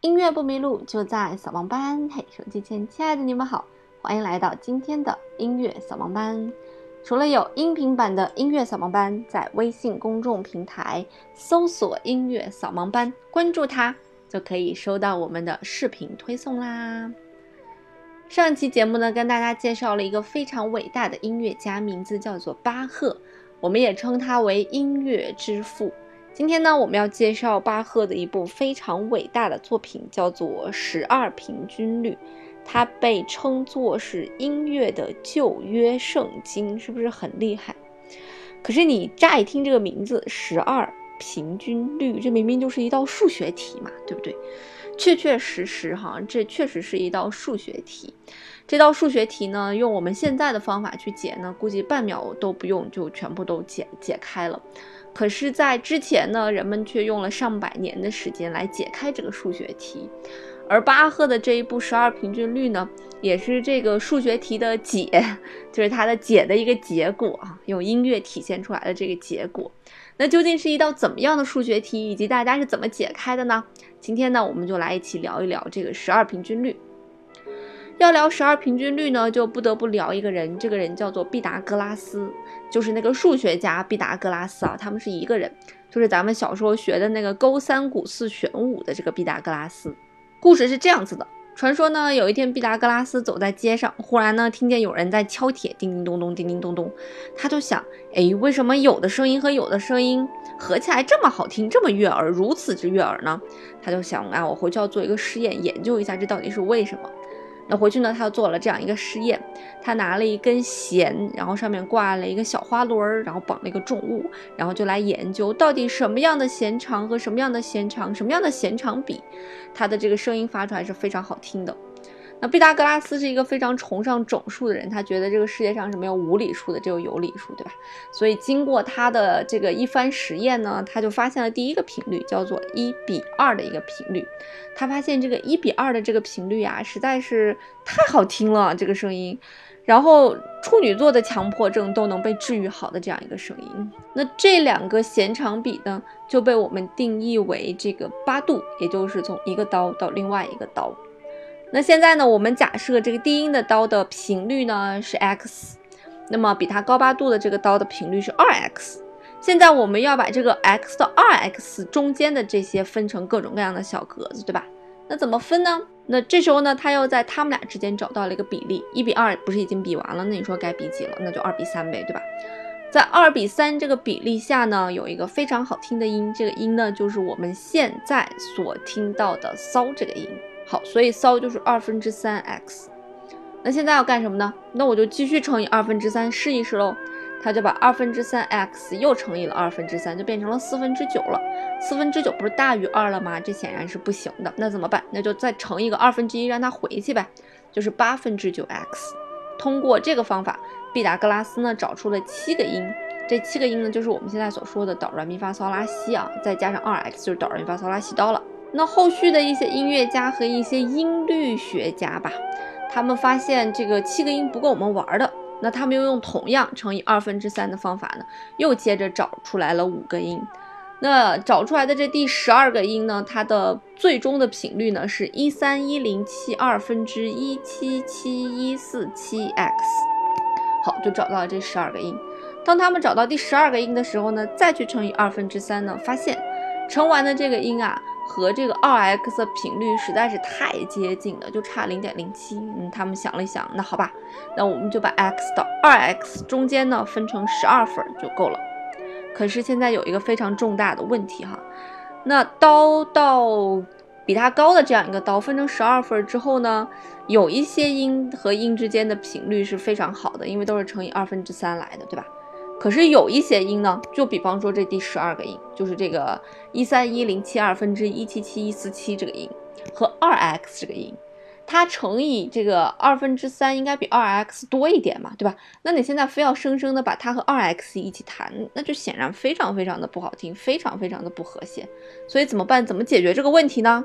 音乐不迷路，就在扫盲班。嘿，手机前亲爱的你们好，欢迎来到今天的音乐扫盲班。除了有音频版的音乐扫盲班，在微信公众平台搜索“音乐扫盲班”，关注它就可以收到我们的视频推送啦。上期节目呢，跟大家介绍了一个非常伟大的音乐家，名字叫做巴赫，我们也称他为音乐之父。今天呢，我们要介绍巴赫的一部非常伟大的作品，叫做《十二平均律》，它被称作是音乐的旧约圣经，是不是很厉害？可是你乍一听这个名字“十二平均律”，这明明就是一道数学题嘛，对不对？确确实实哈，这确实是一道数学题。这道数学题呢，用我们现在的方法去解呢，估计半秒都不用就全部都解解开了。可是，在之前呢，人们却用了上百年的时间来解开这个数学题。而巴赫的这一部十二平均律呢，也是这个数学题的解，就是它的解的一个结果啊，用音乐体现出来的这个结果。那究竟是一道怎么样的数学题，以及大家是怎么解开的呢？今天呢，我们就来一起聊一聊这个十二平均律。要聊十二平均律呢，就不得不聊一个人，这个人叫做毕达哥拉斯，就是那个数学家毕达哥拉斯啊，他们是一个人，就是咱们小时候学的那个勾三股四弦五的这个毕达哥拉斯。故事是这样子的。传说呢，有一天毕达哥拉斯走在街上，忽然呢听见有人在敲铁，叮叮咚咚，叮叮咚咚。他就想，哎，为什么有的声音和有的声音合起来这么好听，这么悦耳，如此之悦耳呢？他就想啊，我回去要做一个实验，研究一下这到底是为什么。那回去呢，他又做了这样一个实验，他拿了一根弦，然后上面挂了一个小花轮儿，然后绑了一个重物，然后就来研究到底什么样的弦长和什么样的弦长，什么样的弦长比，它的这个声音发出来是非常好听的。那毕达哥拉斯是一个非常崇尚整数的人，他觉得这个世界上是没有无理数的，只有有理数，对吧？所以经过他的这个一番实验呢，他就发现了第一个频率，叫做一比二的一个频率。他发现这个一比二的这个频率啊，实在是太好听了，这个声音，然后处女座的强迫症都能被治愈好的这样一个声音。那这两个弦长比呢，就被我们定义为这个八度，也就是从一个刀到另外一个刀。那现在呢，我们假设这个低音的刀的频率呢是 x，那么比它高八度的这个刀的频率是二 x。现在我们要把这个 x 到二 x 中间的这些分成各种各样的小格子，对吧？那怎么分呢？那这时候呢，他又在他们俩之间找到了一个比例，一比二不是已经比完了？那你说该比几了？那就二比三呗，对吧？在二比三这个比例下呢，有一个非常好听的音，这个音呢就是我们现在所听到的骚这个音。好，所以骚就是二分之三 x。那现在要干什么呢？那我就继续乘以二分之三试一试喽。他就把二分之三 x 又乘以了二分之三，就变成了四分之九了。四分之九不是大于二了吗？这显然是不行的。那怎么办？那就再乘一个二分之一，让它回去呗，就是八分之九 x。通过这个方法，毕达哥拉斯呢找出了七个音。这七个音呢，就是我们现在所说的哆来咪发嗦拉西啊，再加上二 x 就是哆来咪发嗦拉西哆了。那后续的一些音乐家和一些音律学家吧，他们发现这个七个音不够我们玩的，那他们又用同样乘以二分之三的方法呢，又接着找出来了五个音。那找出来的这第十二个音呢，它的最终的频率呢是一三一零七二分之一七七一四七 x。好，就找到了这十二个音。当他们找到第十二个音的时候呢，再去乘以二分之三呢，发现乘完的这个音啊。和这个二 x 的频率实在是太接近了，就差零点零七。嗯，他们想了一想，那好吧，那我们就把 x 到二 x 中间呢分成十二份就够了。可是现在有一个非常重大的问题哈，那刀到比它高的这样一个刀分成十二份之后呢，有一些音和音之间的频率是非常好的，因为都是乘以二分之三来的，对吧？可是有一些音呢，就比方说这第十二个音，就是这个一三一零七二分之一七七一四七这个音，和二 x 这个音，它乘以这个二分之三应该比二 x 多一点嘛，对吧？那你现在非要生生的把它和二 x 一起弹，那就显然非常非常的不好听，非常非常的不和谐。所以怎么办？怎么解决这个问题呢？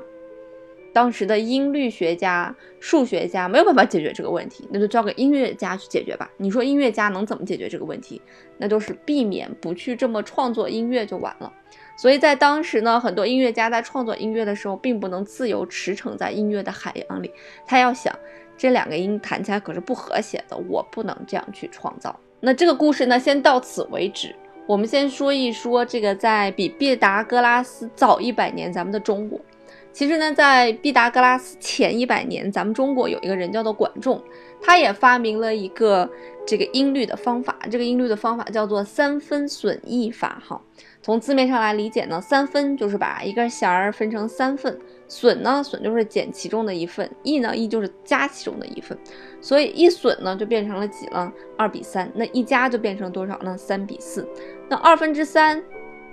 当时的音律学家、数学家没有办法解决这个问题，那就交给音乐家去解决吧。你说音乐家能怎么解决这个问题？那就是避免不去这么创作音乐就完了。所以在当时呢，很多音乐家在创作音乐的时候，并不能自由驰骋在音乐的海洋里。他要想，这两个音弹起来可是不和谐的，我不能这样去创造。那这个故事呢，先到此为止。我们先说一说这个在比毕达哥拉斯早一百年，咱们的中国。其实呢，在毕达哥拉斯前一百年，咱们中国有一个人叫做管仲，他也发明了一个这个音律的方法。这个音律的方法叫做三分损益法。哈，从字面上来理解呢，三分就是把一根弦儿分成三份，损呢，损就是减其中的一份，益呢，益就是加其中的一份。所以一损呢，就变成了几了？二比三。那一加就变成多少呢？三比四。那二分之三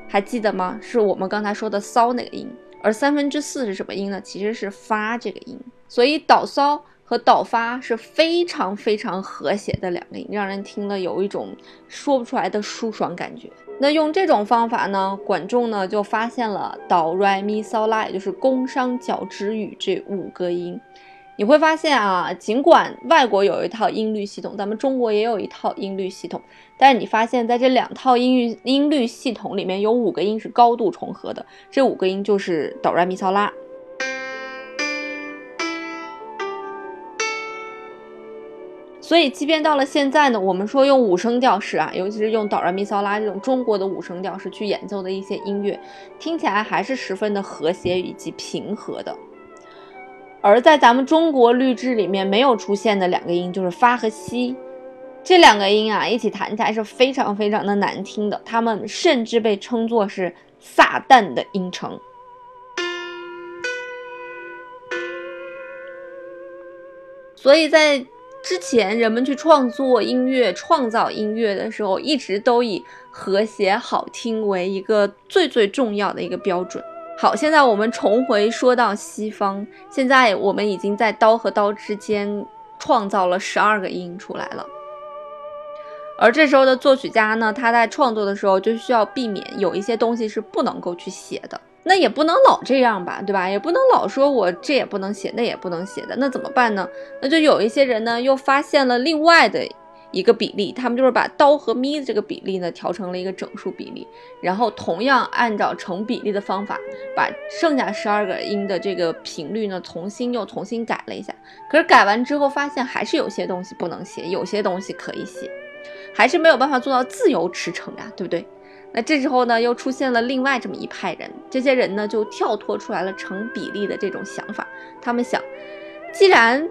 还记得吗？是我们刚才说的骚那个音。而三分之四是什么音呢？其实是发这个音，所以导骚和导发是非常非常和谐的两个音，让人听了有一种说不出来的舒爽感觉。那用这种方法呢，管仲呢就发现了哆来咪嗦拉，也就是宫商角徵羽这五个音。你会发现啊，尽管外国有一套音律系统，咱们中国也有一套音律系统，但是你发现在这两套音律音律系统里面有五个音是高度重合的，这五个音就是哆来咪嗦拉。所以，即便到了现在呢，我们说用五声调式啊，尤其是用哆来咪嗦拉这种中国的五声调式去演奏的一些音乐，听起来还是十分的和谐以及平和的。而在咱们中国律制里面没有出现的两个音就是发和西，这两个音啊一起弹起来是非常非常的难听的，它们甚至被称作是撒旦的音程。所以在之前人们去创作音乐、创造音乐的时候，一直都以和谐好听为一个最最重要的一个标准。好，现在我们重回说到西方，现在我们已经在刀和刀之间创造了十二个音出来了。而这时候的作曲家呢，他在创作的时候就需要避免有一些东西是不能够去写的，那也不能老这样吧，对吧？也不能老说我这也不能写，那也不能写的，那怎么办呢？那就有一些人呢，又发现了另外的。一个比例，他们就是把刀和咪的这个比例呢调成了一个整数比例，然后同样按照成比例的方法，把剩下十二个音的这个频率呢重新又重新改了一下。可是改完之后发现还是有些东西不能写，有些东西可以写，还是没有办法做到自由驰骋呀，对不对？那这时候呢又出现了另外这么一派人，这些人呢就跳脱出来了成比例的这种想法，他们想。既然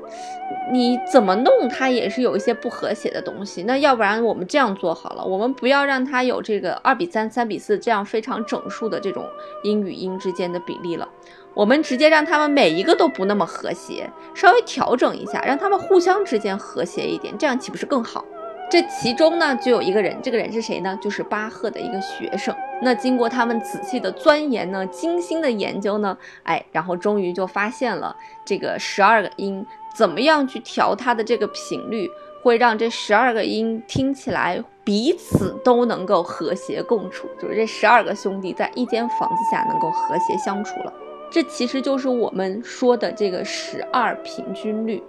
你怎么弄它也是有一些不和谐的东西，那要不然我们这样做好了，我们不要让它有这个二比三、三比四这样非常整数的这种音与音之间的比例了，我们直接让他们每一个都不那么和谐，稍微调整一下，让他们互相之间和谐一点，这样岂不是更好？这其中呢，就有一个人，这个人是谁呢？就是巴赫的一个学生。那经过他们仔细的钻研呢，精心的研究呢，哎，然后终于就发现了这个十二个音怎么样去调它的这个频率，会让这十二个音听起来彼此都能够和谐共处，就是这十二个兄弟在一间房子下能够和谐相处了。这其实就是我们说的这个十二平均律。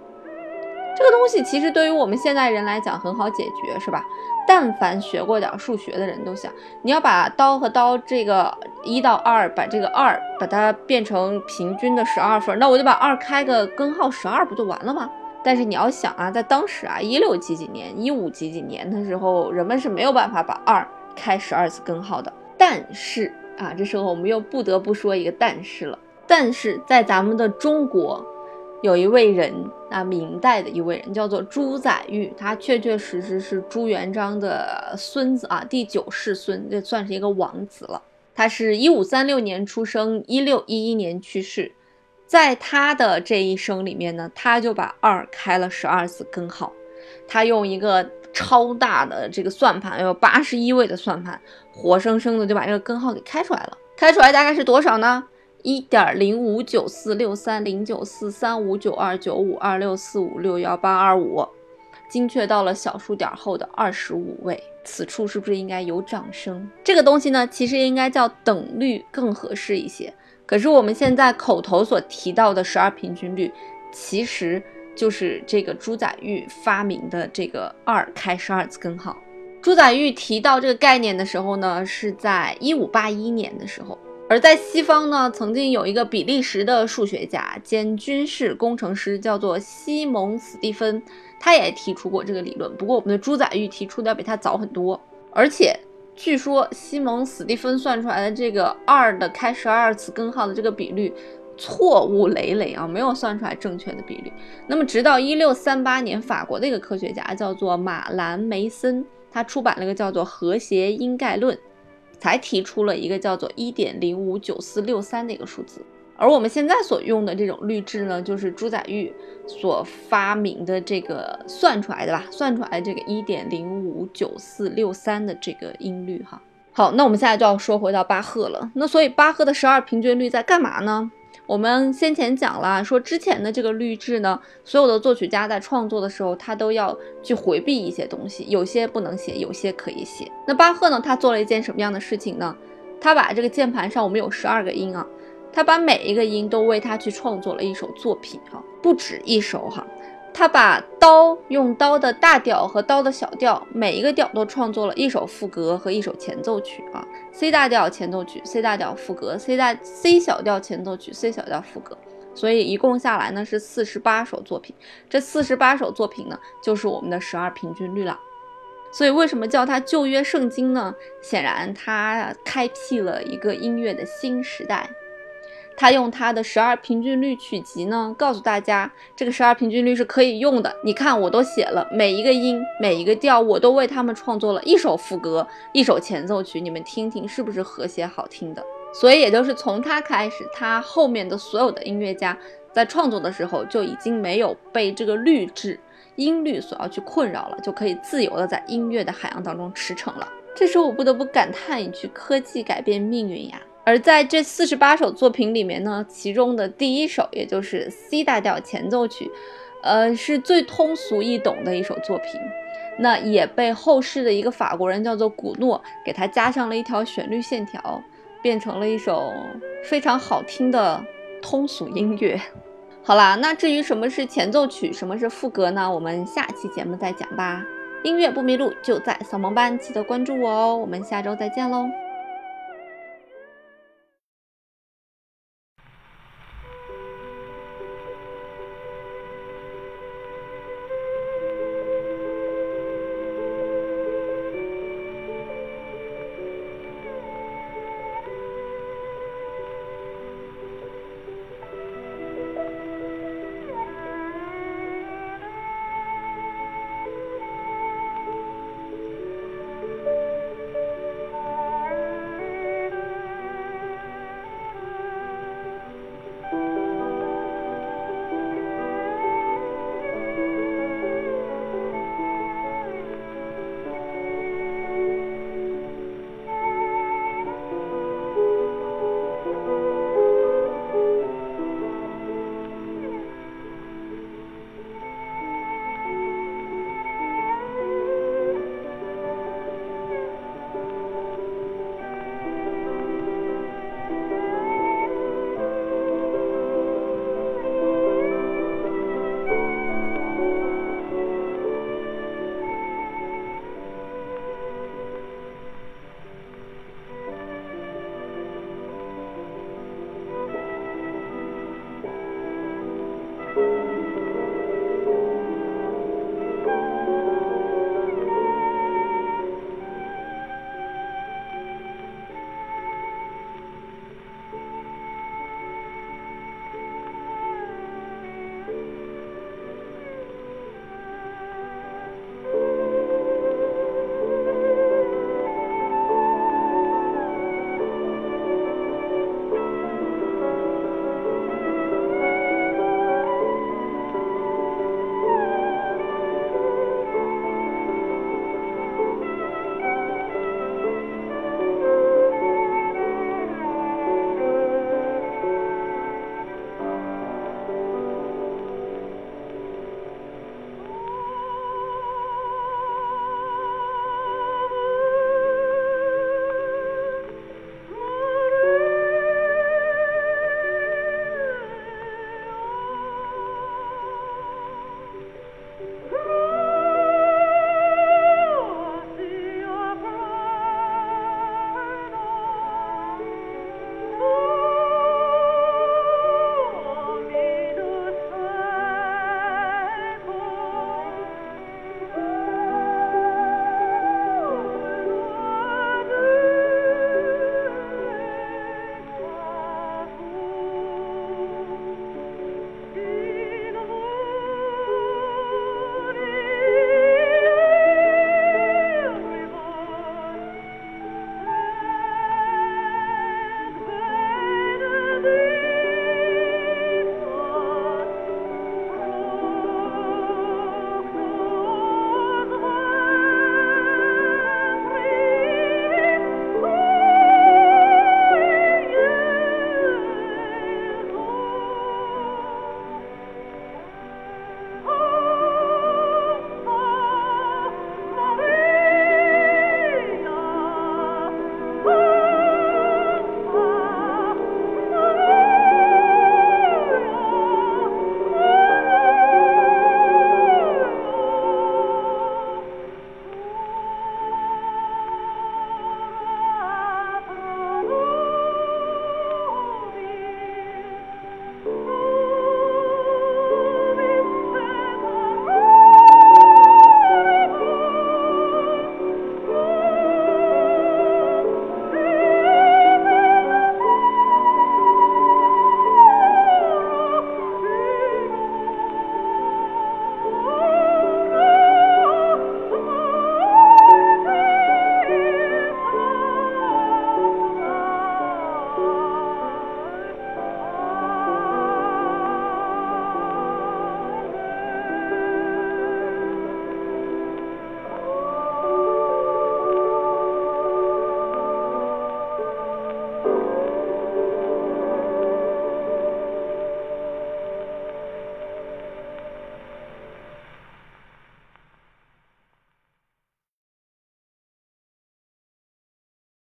这个东西其实对于我们现代人来讲很好解决，是吧？但凡学过点数学的人都想，你要把刀和刀这个一到二，把这个二把它变成平均的十二份，那我就把二开个根号十二，不就完了吗？但是你要想啊，在当时啊，一六几几年、一五几几年的时候，人们是没有办法把二开十二次根号的。但是啊，这时候我们又不得不说一个但是了。但是在咱们的中国。有一位人，啊，明代的一位人叫做朱载堉，他确确实实是朱元璋的孙子啊，第九世孙，这算是一个王子了。他是一五三六年出生，一六一一年去世。在他的这一生里面呢，他就把二开了十二次根号。他用一个超大的这个算盘，有八十一位的算盘，活生生的就把这个根号给开出来了。开出来大概是多少呢？一点零五九四六三零九四三五九二九五二六四五六幺八二五，精确到了小数点后的二十五位。此处是不是应该有掌声？这个东西呢，其实应该叫等率更合适一些。可是我们现在口头所提到的十二平均律，其实就是这个朱载堉发明的这个二开十二次根号。朱载堉提到这个概念的时候呢，是在一五八一年的时候。而在西方呢，曾经有一个比利时的数学家兼军事工程师，叫做西蒙·斯蒂芬，他也提出过这个理论。不过，我们的朱载堉提出的要比他早很多。而且，据说西蒙·斯蒂芬算出来的这个二的开十二次根号的这个比率错误累累啊，没有算出来正确的比率。那么，直到一六三八年，法国的一个科学家叫做马兰梅森，他出版了个叫做《和谐因概论》。才提出了一个叫做一点零五九四六三的一个数字，而我们现在所用的这种滤制呢，就是朱载堉所发明的这个算出来的吧，算出来这个一点零五九四六三的这个音律哈。好，那我们现在就要说回到巴赫了，那所以巴赫的十二平均律在干嘛呢？我们先前讲了，说之前的这个律制呢，所有的作曲家在创作的时候，他都要去回避一些东西，有些不能写，有些可以写。那巴赫呢，他做了一件什么样的事情呢？他把这个键盘上我们有十二个音啊，他把每一个音都为他去创作了一首作品哈，不止一首哈。他把刀用刀的大调和刀的小调，每一个调都创作了一首副歌和一首前奏曲啊。C 大调前奏曲，C 大调副歌，C 大 C 小调前奏曲，C 小调副歌。所以一共下来呢是四十八首作品。这四十八首作品呢，就是我们的十二平均律了。所以为什么叫它旧约圣经呢？显然它开辟了一个音乐的新时代。他用他的十二平均律曲集呢，告诉大家这个十二平均律是可以用的。你看，我都写了每一个音、每一个调，我都为他们创作了一首副歌、一首前奏曲，你们听听是不是和谐好听的？所以，也就是从他开始，他后面的所有的音乐家在创作的时候就已经没有被这个律制、音律所要去困扰了，就可以自由的在音乐的海洋当中驰骋了。这时候，我不得不感叹一句：科技改变命运呀！而在这四十八首作品里面呢，其中的第一首，也就是 C 大调前奏曲，呃，是最通俗易懂的一首作品。那也被后世的一个法国人叫做古诺，给它加上了一条旋律线条，变成了一首非常好听的通俗音乐。好啦，那至于什么是前奏曲，什么是副歌呢？我们下期节目再讲吧。音乐不迷路，就在扫盲班，记得关注我哦。我们下周再见喽。